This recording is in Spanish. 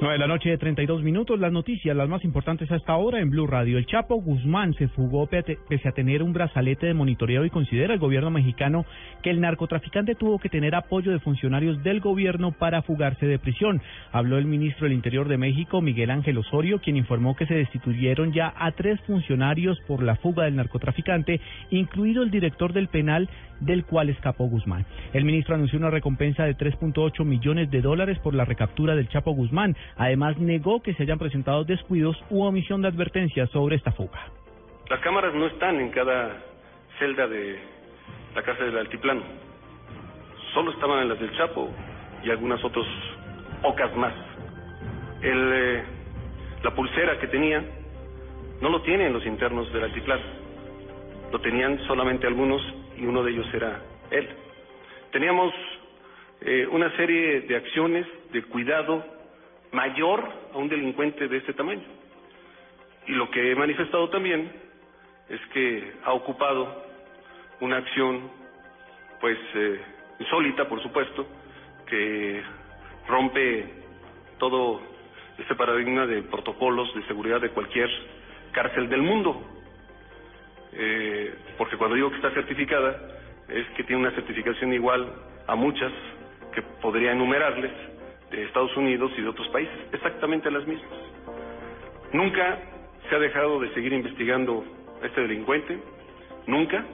9 de la noche de 32 minutos, las noticias, las más importantes hasta ahora en Blue Radio. El Chapo Guzmán se fugó pese a tener un brazalete de monitoreo y considera el gobierno mexicano que el narcotraficante tuvo que tener apoyo de funcionarios del gobierno para fugarse de prisión. Habló el ministro del Interior de México, Miguel Ángel Osorio, quien informó que se destituyeron ya a tres funcionarios por la fuga del narcotraficante, incluido el director del penal del cual escapó Guzmán. El ministro anunció una recompensa de 3.8 millones de dólares por la recaptura del Chapo Guzmán. Además, negó que se hayan presentado descuidos u omisión de advertencia sobre esta fuga. Las cámaras no están en cada celda de la cárcel del Altiplano. Solo estaban en las del Chapo y algunas otras pocas más. El, eh, la pulsera que tenía no lo tienen los internos del Altiplano. Lo tenían solamente algunos y uno de ellos era él. Teníamos eh, una serie de acciones de cuidado mayor a un delincuente de este tamaño. Y lo que he manifestado también es que ha ocupado una acción, pues, eh, insólita, por supuesto, que rompe todo este paradigma de protocolos de seguridad de cualquier cárcel del mundo. Eh, porque cuando digo que está certificada, es que tiene una certificación igual a muchas que podría enumerarles de Estados Unidos y de otros países, exactamente las mismas. Nunca se ha dejado de seguir investigando a este delincuente, nunca,